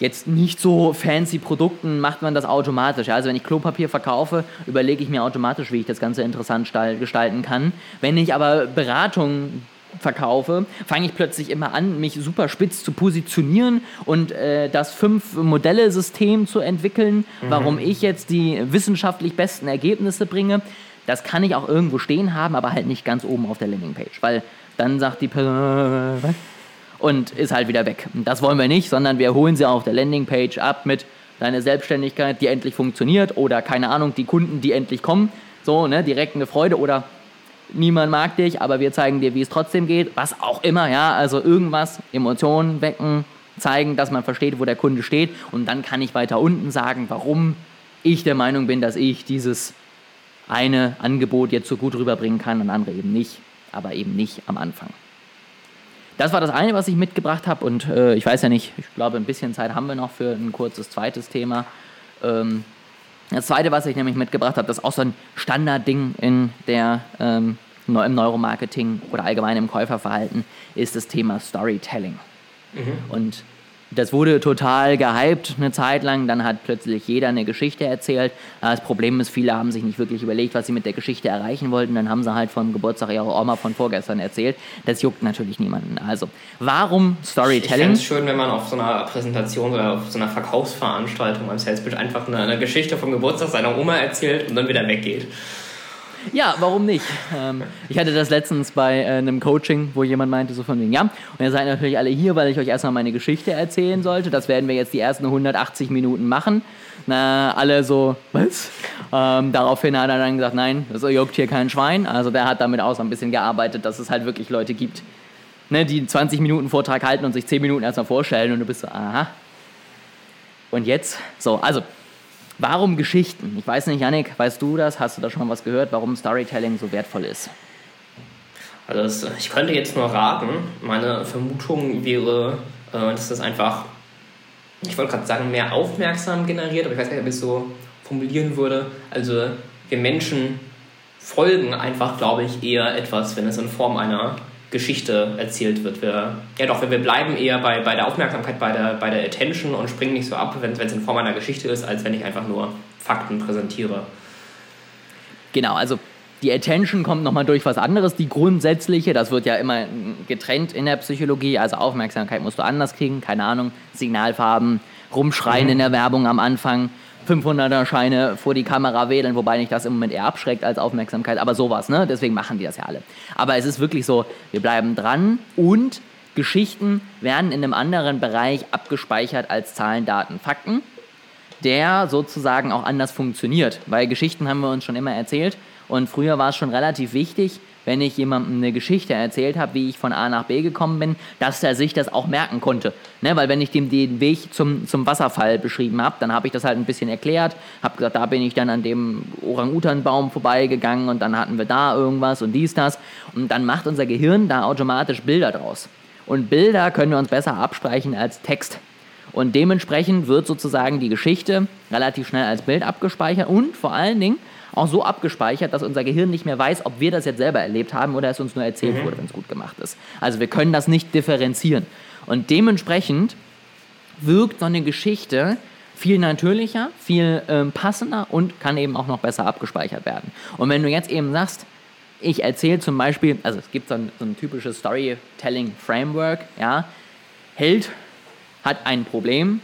jetzt nicht so fancy Produkten macht man das automatisch. Also wenn ich Klopapier verkaufe, überlege ich mir automatisch, wie ich das Ganze interessant gestalten kann. Wenn ich aber Beratung verkaufe, fange ich plötzlich immer an, mich super spitz zu positionieren und äh, das Fünf-Modelle-System zu entwickeln, mhm. warum ich jetzt die wissenschaftlich besten Ergebnisse bringe. Das kann ich auch irgendwo stehen haben, aber halt nicht ganz oben auf der Landingpage, weil dann sagt die Person und ist halt wieder weg. Das wollen wir nicht, sondern wir holen sie auf der Landingpage ab mit deiner Selbstständigkeit, die endlich funktioniert oder keine Ahnung, die Kunden, die endlich kommen. So, ne, direkt eine Freude oder niemand mag dich, aber wir zeigen dir, wie es trotzdem geht, was auch immer, ja, also irgendwas, Emotionen wecken, zeigen, dass man versteht, wo der Kunde steht. Und dann kann ich weiter unten sagen, warum ich der Meinung bin, dass ich dieses eine Angebot jetzt so gut rüberbringen kann und andere eben nicht, aber eben nicht am Anfang. Das war das eine, was ich mitgebracht habe. Und äh, ich weiß ja nicht, ich glaube, ein bisschen Zeit haben wir noch für ein kurzes zweites Thema. Ähm, das zweite, was ich nämlich mitgebracht habe, das ist auch so ein Standardding in der, ähm, im Neuromarketing oder allgemein im Käuferverhalten, ist das Thema Storytelling. Mhm. Und das wurde total gehypt eine Zeit lang. Dann hat plötzlich jeder eine Geschichte erzählt. Das Problem ist, viele haben sich nicht wirklich überlegt, was sie mit der Geschichte erreichen wollten. Dann haben sie halt vom Geburtstag ihrer Oma von vorgestern erzählt. Das juckt natürlich niemanden. Also, warum Storytelling? Ich fände es schön, wenn man auf so einer Präsentation oder auf so einer Verkaufsveranstaltung beim Salesbridge einfach eine, eine Geschichte vom Geburtstag seiner Oma erzählt und dann wieder weggeht. Ja, warum nicht? Ähm, ich hatte das letztens bei äh, einem Coaching, wo jemand meinte so von wegen, ja, und ihr seid natürlich alle hier, weil ich euch erstmal meine Geschichte erzählen sollte. Das werden wir jetzt die ersten 180 Minuten machen. Na, alle so, was? Ähm, daraufhin hat er dann gesagt, nein, das juckt hier kein Schwein. Also der hat damit auch so ein bisschen gearbeitet, dass es halt wirklich Leute gibt, ne, die 20 Minuten Vortrag halten und sich 10 Minuten erstmal vorstellen und du bist so, aha. Und jetzt? So, also Warum Geschichten? Ich weiß nicht, Yannick, weißt du das? Hast du da schon was gehört, warum Storytelling so wertvoll ist? Also das, ich könnte jetzt nur raten. Meine Vermutung wäre, äh, dass das einfach, ich wollte gerade sagen, mehr aufmerksam generiert, aber ich weiß nicht, ob ich es so formulieren würde. Also wir Menschen folgen einfach, glaube ich, eher etwas, wenn es in Form einer Geschichte erzählt wird. Wir, ja doch, wir bleiben eher bei, bei der Aufmerksamkeit, bei der, bei der Attention und springen nicht so ab, wenn es in Form einer Geschichte ist, als wenn ich einfach nur Fakten präsentiere. Genau, also die Attention kommt nochmal durch was anderes. Die grundsätzliche, das wird ja immer getrennt in der Psychologie, also Aufmerksamkeit musst du anders kriegen, keine Ahnung, Signalfarben, rumschreien mhm. in der Werbung am Anfang 500er Scheine vor die Kamera wedeln, wobei mich das im Moment eher abschreckt als Aufmerksamkeit, aber sowas, ne? Deswegen machen die das ja alle. Aber es ist wirklich so, wir bleiben dran und Geschichten werden in einem anderen Bereich abgespeichert als Zahlen, Daten, Fakten, der sozusagen auch anders funktioniert, weil Geschichten haben wir uns schon immer erzählt und früher war es schon relativ wichtig, wenn ich jemandem eine Geschichte erzählt habe, wie ich von A nach B gekommen bin, dass er sich das auch merken konnte. Ne? Weil wenn ich dem den Weg zum, zum Wasserfall beschrieben habe, dann habe ich das halt ein bisschen erklärt, habe gesagt, da bin ich dann an dem Orang-Utan-Baum vorbeigegangen und dann hatten wir da irgendwas und dies, das. Und dann macht unser Gehirn da automatisch Bilder draus. Und Bilder können wir uns besser abspeichern als Text. Und dementsprechend wird sozusagen die Geschichte relativ schnell als Bild abgespeichert und vor allen Dingen auch so abgespeichert, dass unser Gehirn nicht mehr weiß, ob wir das jetzt selber erlebt haben oder es uns nur erzählt mhm. wurde, wenn es gut gemacht ist. Also wir können das nicht differenzieren. Und dementsprechend wirkt so eine Geschichte viel natürlicher, viel ähm, passender und kann eben auch noch besser abgespeichert werden. Und wenn du jetzt eben sagst, ich erzähle zum Beispiel, also es gibt so ein, so ein typisches Storytelling-Framework, ja, Held hat ein Problem,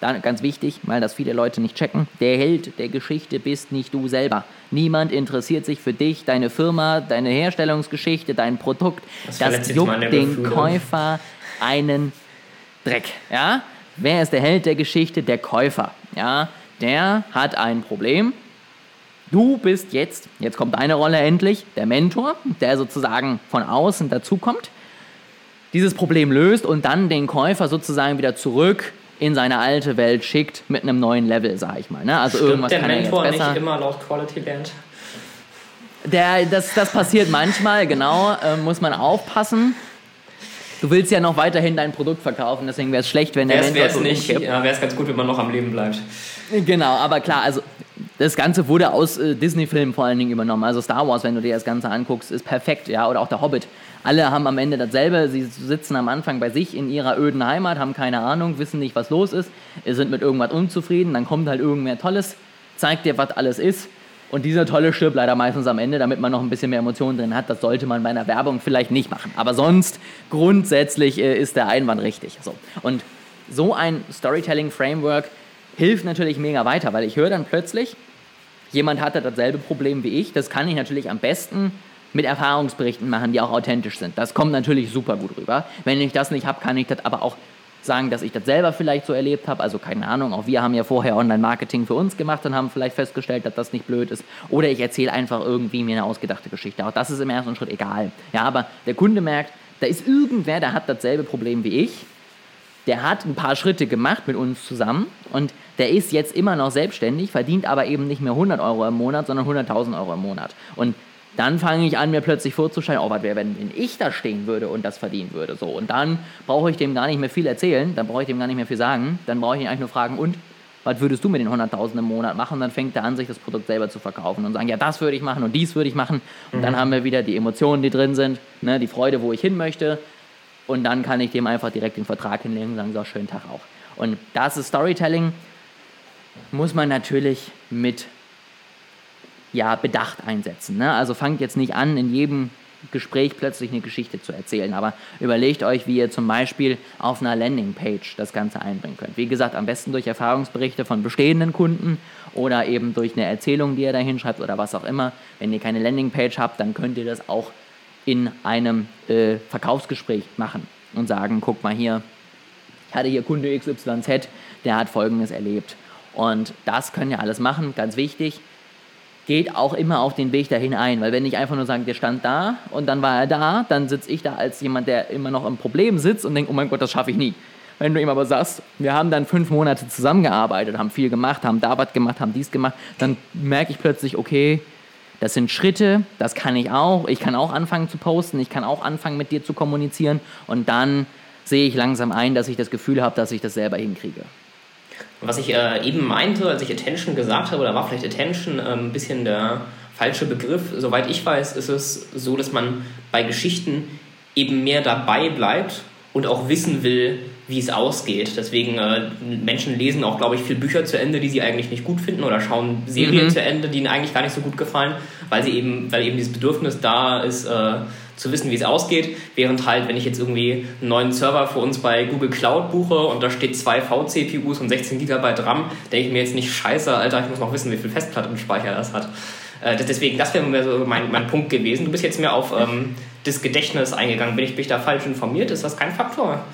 dann ganz wichtig, weil das viele Leute nicht checken, der Held der Geschichte bist nicht du selber. Niemand interessiert sich für dich, deine Firma, deine Herstellungsgeschichte, dein Produkt. Das, das juckt den Käufer einen Dreck. Ja? Wer ist der Held der Geschichte? Der Käufer. Ja? Der hat ein Problem. Du bist jetzt, jetzt kommt deine Rolle endlich, der Mentor, der sozusagen von außen dazukommt, dieses Problem löst und dann den Käufer sozusagen wieder zurück in seine alte Welt schickt mit einem neuen Level, sag ich mal. Ne? Also Stimmt irgendwas der kann er Mentor jetzt besser. nicht immer laut Quality Band? Der, das, das passiert manchmal, genau, äh, muss man aufpassen. Du willst ja noch weiterhin dein Produkt verkaufen, deswegen wäre es schlecht, wenn der Wäre Mentor es so nicht, umkippt. ja, wäre es ganz gut, wenn man noch am Leben bleibt. Genau, aber klar, also das Ganze wurde aus äh, Disney-Filmen vor allen Dingen übernommen. Also Star Wars, wenn du dir das Ganze anguckst, ist perfekt, ja, oder auch der Hobbit. Alle haben am Ende dasselbe. Sie sitzen am Anfang bei sich in ihrer öden Heimat, haben keine Ahnung, wissen nicht, was los ist, sind mit irgendwas unzufrieden. Dann kommt halt irgendwer Tolles, zeigt dir, was alles ist. Und dieser Tolle stirbt leider meistens am Ende, damit man noch ein bisschen mehr Emotionen drin hat. Das sollte man bei einer Werbung vielleicht nicht machen. Aber sonst, grundsätzlich äh, ist der Einwand richtig. So. Und so ein Storytelling-Framework hilft natürlich mega weiter, weil ich höre dann plötzlich, jemand hatte dasselbe Problem wie ich. Das kann ich natürlich am besten mit Erfahrungsberichten machen, die auch authentisch sind. Das kommt natürlich super gut rüber. Wenn ich das nicht habe, kann ich das aber auch sagen, dass ich das selber vielleicht so erlebt habe. Also keine Ahnung, auch wir haben ja vorher Online-Marketing für uns gemacht und haben vielleicht festgestellt, dass das nicht blöd ist. Oder ich erzähle einfach irgendwie mir eine ausgedachte Geschichte. Auch das ist im ersten Schritt egal. Ja, aber der Kunde merkt, da ist irgendwer, der hat dasselbe Problem wie ich. Der hat ein paar Schritte gemacht mit uns zusammen und der ist jetzt immer noch selbstständig, verdient aber eben nicht mehr 100 Euro im Monat, sondern 100.000 Euro im Monat. Und dann fange ich an, mir plötzlich vorzustellen, oh, was wäre, wenn, wenn ich da stehen würde und das verdienen würde. So. Und dann brauche ich dem gar nicht mehr viel erzählen, dann brauche ich dem gar nicht mehr viel sagen. Dann brauche ich ihn eigentlich nur fragen, und was würdest du mit den 100.000 im Monat machen? Und dann fängt er an, sich das Produkt selber zu verkaufen und sagen, ja, das würde ich machen und dies würde ich machen. Und dann haben wir wieder die Emotionen, die drin sind, ne, die Freude, wo ich hin möchte. Und dann kann ich dem einfach direkt den Vertrag hinlegen und sagen, so, schönen Tag auch. Und das ist Storytelling, muss man natürlich mit ja, Bedacht einsetzen. Ne? Also fangt jetzt nicht an, in jedem Gespräch plötzlich eine Geschichte zu erzählen, aber überlegt euch, wie ihr zum Beispiel auf einer Landingpage das Ganze einbringen könnt. Wie gesagt, am besten durch Erfahrungsberichte von bestehenden Kunden oder eben durch eine Erzählung, die ihr da hinschreibt oder was auch immer. Wenn ihr keine Landingpage habt, dann könnt ihr das auch in einem äh, Verkaufsgespräch machen und sagen, guck mal hier, ich hatte hier Kunde XYZ, der hat Folgendes erlebt. Und das können ihr alles machen, ganz wichtig. Geht auch immer auf den Weg dahin ein, weil wenn ich einfach nur sage, der stand da und dann war er da, dann sitze ich da als jemand, der immer noch im Problem sitzt und denkt, oh mein Gott, das schaffe ich nie. Wenn du ihm aber sagst, wir haben dann fünf Monate zusammengearbeitet, haben viel gemacht, haben da was gemacht, haben dies gemacht, dann merke ich plötzlich, okay, das sind Schritte, das kann ich auch. Ich kann auch anfangen zu posten, ich kann auch anfangen mit dir zu kommunizieren und dann sehe ich langsam ein, dass ich das Gefühl habe, dass ich das selber hinkriege. Was ich äh, eben meinte, als ich Attention gesagt habe, oder war vielleicht Attention äh, ein bisschen der falsche Begriff. Soweit ich weiß, ist es so, dass man bei Geschichten eben mehr dabei bleibt und auch wissen will, wie es ausgeht. Deswegen, äh, Menschen lesen auch, glaube ich, viel Bücher zu Ende, die sie eigentlich nicht gut finden oder schauen Serien Mhm. zu Ende, die ihnen eigentlich gar nicht so gut gefallen, weil sie eben, weil eben dieses Bedürfnis da ist, äh, zu wissen, wie es ausgeht. Während halt, wenn ich jetzt irgendwie einen neuen Server für uns bei Google Cloud buche und da steht zwei V-CPUs und 16 GB RAM, denke ich mir jetzt nicht, scheiße, Alter, ich muss noch wissen, wie viel Festplattenspeicher das hat. Äh, deswegen, das wäre so mein, mein Punkt gewesen. Du bist jetzt mehr auf ähm, das Gedächtnis eingegangen. Bin ich, bin da falsch informiert? Ist das kein Faktor?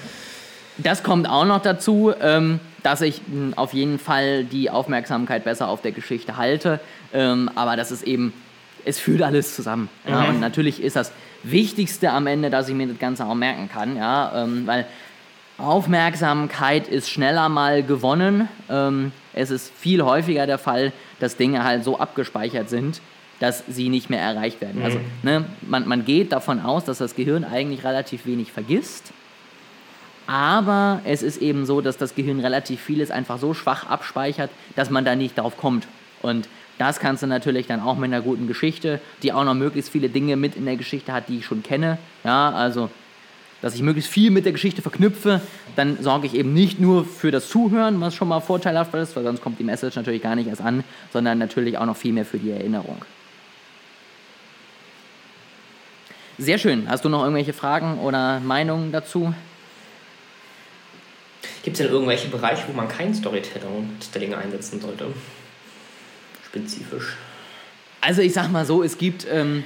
Das kommt auch noch dazu, ähm, dass ich mh, auf jeden Fall die Aufmerksamkeit besser auf der Geschichte halte. Ähm, aber das ist eben, es führt alles zusammen. Ja? Mhm. Und natürlich ist das Wichtigste am Ende, dass ich mir das Ganze auch merken kann. Ja? Ähm, weil Aufmerksamkeit ist schneller mal gewonnen. Ähm, es ist viel häufiger der Fall, dass Dinge halt so abgespeichert sind, dass sie nicht mehr erreicht werden. Also ne, man, man geht davon aus, dass das Gehirn eigentlich relativ wenig vergisst. Aber es ist eben so, dass das Gehirn relativ vieles einfach so schwach abspeichert, dass man da nicht drauf kommt. Und das kannst du natürlich dann auch mit einer guten Geschichte, die auch noch möglichst viele Dinge mit in der Geschichte hat, die ich schon kenne. Ja, also, dass ich möglichst viel mit der Geschichte verknüpfe, dann sorge ich eben nicht nur für das Zuhören, was schon mal vorteilhaft ist, weil sonst kommt die Message natürlich gar nicht erst an, sondern natürlich auch noch viel mehr für die Erinnerung. Sehr schön. Hast du noch irgendwelche Fragen oder Meinungen dazu? Gibt es denn irgendwelche Bereiche, wo man kein Storytelling einsetzen sollte? Spezifisch. Also ich sag mal so, es gibt ähm,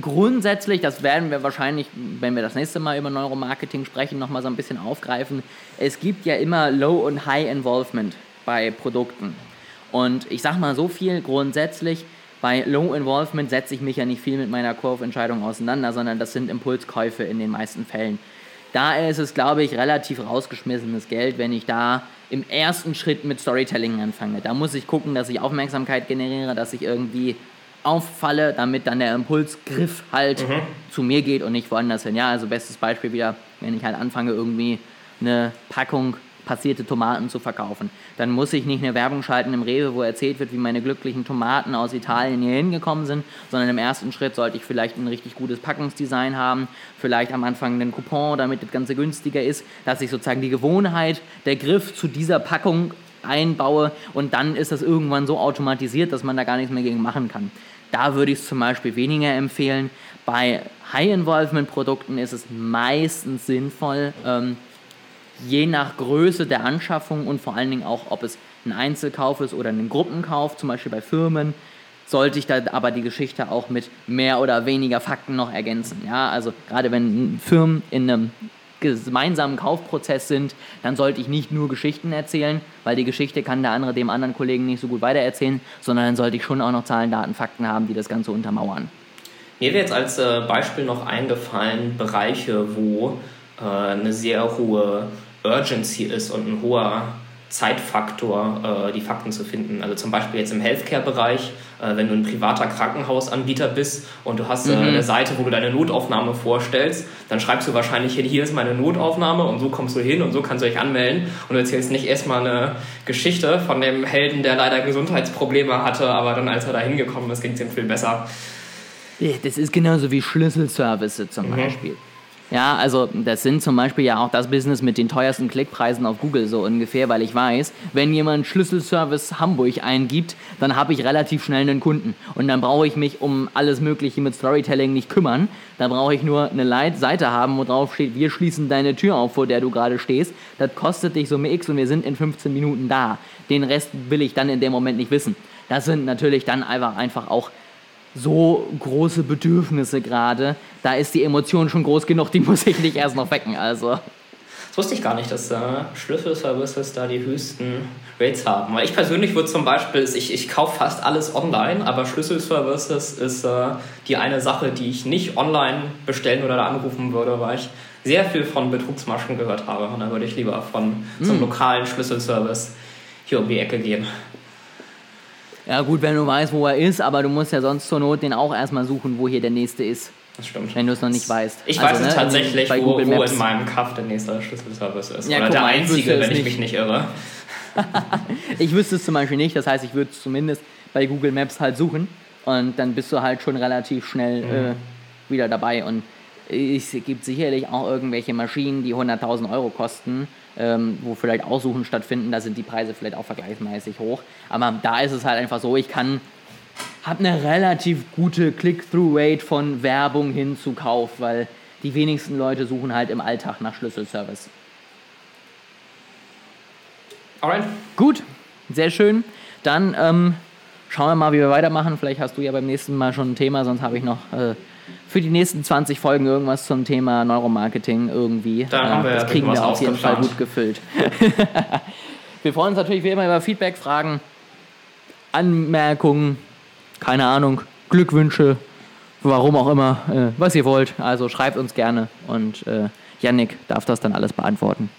grundsätzlich, das werden wir wahrscheinlich, wenn wir das nächste Mal über Neuromarketing sprechen, nochmal so ein bisschen aufgreifen. Es gibt ja immer Low- und High-Involvement bei Produkten. Und ich sag mal so viel grundsätzlich, bei Low Involvement setze ich mich ja nicht viel mit meiner Kurventscheidung auseinander, sondern das sind Impulskäufe in den meisten Fällen. Da ist es, glaube ich, relativ rausgeschmissenes Geld, wenn ich da im ersten Schritt mit Storytelling anfange. Da muss ich gucken, dass ich Aufmerksamkeit generiere, dass ich irgendwie auffalle, damit dann der Impulsgriff halt mhm. zu mir geht und nicht woanders hin. Ja, also bestes Beispiel wieder, wenn ich halt anfange, irgendwie eine Packung passierte Tomaten zu verkaufen. Dann muss ich nicht eine Werbung schalten im Rewe, wo erzählt wird, wie meine glücklichen Tomaten aus Italien hier hingekommen sind, sondern im ersten Schritt sollte ich vielleicht ein richtig gutes Packungsdesign haben, vielleicht am Anfang einen Coupon, damit das Ganze günstiger ist, dass ich sozusagen die Gewohnheit, der Griff zu dieser Packung einbaue und dann ist das irgendwann so automatisiert, dass man da gar nichts mehr gegen machen kann. Da würde ich es zum Beispiel weniger empfehlen. Bei High-Involvement-Produkten ist es meistens sinnvoll, ähm, je nach Größe der Anschaffung und vor allen Dingen auch, ob es ein Einzelkauf ist oder ein Gruppenkauf, zum Beispiel bei Firmen, sollte ich da aber die Geschichte auch mit mehr oder weniger Fakten noch ergänzen. Ja, also gerade wenn Firmen in einem gemeinsamen Kaufprozess sind, dann sollte ich nicht nur Geschichten erzählen, weil die Geschichte kann der andere dem anderen Kollegen nicht so gut weitererzählen, sondern dann sollte ich schon auch noch Zahlen, Daten, Fakten haben, die das Ganze untermauern. Mir wäre jetzt als äh, Beispiel noch eingefallen, Bereiche, wo äh, eine sehr hohe Urgency ist und ein hoher Zeitfaktor, äh, die Fakten zu finden. Also zum Beispiel jetzt im Healthcare-Bereich, äh, wenn du ein privater Krankenhausanbieter bist und du hast äh, mhm. eine Seite, wo du deine Notaufnahme vorstellst, dann schreibst du wahrscheinlich hin, hier ist meine Notaufnahme und so kommst du hin und so kannst du dich anmelden und du erzählst nicht erstmal eine Geschichte von dem Helden, der leider Gesundheitsprobleme hatte, aber dann als er da hingekommen ist, ging es ihm viel besser. Das ist genauso wie Schlüsselservice zum mhm. Beispiel. Ja, also das sind zum Beispiel ja auch das Business mit den teuersten Klickpreisen auf Google so ungefähr, weil ich weiß, wenn jemand Schlüsselservice Hamburg eingibt, dann habe ich relativ schnell einen Kunden. Und dann brauche ich mich um alles Mögliche mit Storytelling nicht kümmern. Da brauche ich nur eine Seite haben, wo drauf steht, wir schließen deine Tür auf, vor der du gerade stehst. Das kostet dich Summe X und wir sind in 15 Minuten da. Den Rest will ich dann in dem Moment nicht wissen. Das sind natürlich dann einfach auch so große Bedürfnisse gerade. Da ist die Emotion schon groß genug, die muss ich nicht erst noch wecken. Also. Das wusste ich gar nicht, dass äh, Schlüsselservices da die höchsten Rates haben. Weil ich persönlich würde zum Beispiel, ich, ich kaufe fast alles online, aber Schlüsselservices ist äh, die eine Sache, die ich nicht online bestellen oder da anrufen würde, weil ich sehr viel von Betrugsmaschen gehört habe. Und da würde ich lieber von so einem lokalen Schlüsselservice hier um die Ecke gehen. Ja, gut, wenn du weißt, wo er ist, aber du musst ja sonst zur Not den auch erstmal suchen, wo hier der nächste ist. Das stimmt. Wenn du es noch nicht weißt. Ich also, weiß es ne, tatsächlich, wo, wo in meinem Kaff der nächste Schlüsselservice ist. Ja, Oder der mal, einzige, wenn ich mich nicht irre. ich wüsste es zum Beispiel nicht, das heißt, ich würde es zumindest bei Google Maps halt suchen und dann bist du halt schon relativ schnell mhm. äh, wieder dabei. Und es gibt sicherlich auch irgendwelche Maschinen, die 100.000 Euro kosten ähm, wo vielleicht Aussuchen stattfinden, da sind die Preise vielleicht auch vergleichsmäßig hoch. Aber da ist es halt einfach so, ich kann habe eine relativ gute Click-Through-Rate von Werbung hin zu Kauf, weil die wenigsten Leute suchen halt im Alltag nach Schlüsselservice. Alright. Gut, sehr schön. Dann ähm, schauen wir mal, wie wir weitermachen. Vielleicht hast du ja beim nächsten Mal schon ein Thema, sonst habe ich noch äh, für die nächsten 20 Folgen irgendwas zum Thema Neuromarketing irgendwie. Da haben wir das kriegen wir auf jeden Fall gut gefüllt. wir freuen uns natürlich wie immer über Feedback, Fragen, Anmerkungen, keine Ahnung, Glückwünsche, warum auch immer, äh, was ihr wollt. Also schreibt uns gerne und äh, Yannick darf das dann alles beantworten.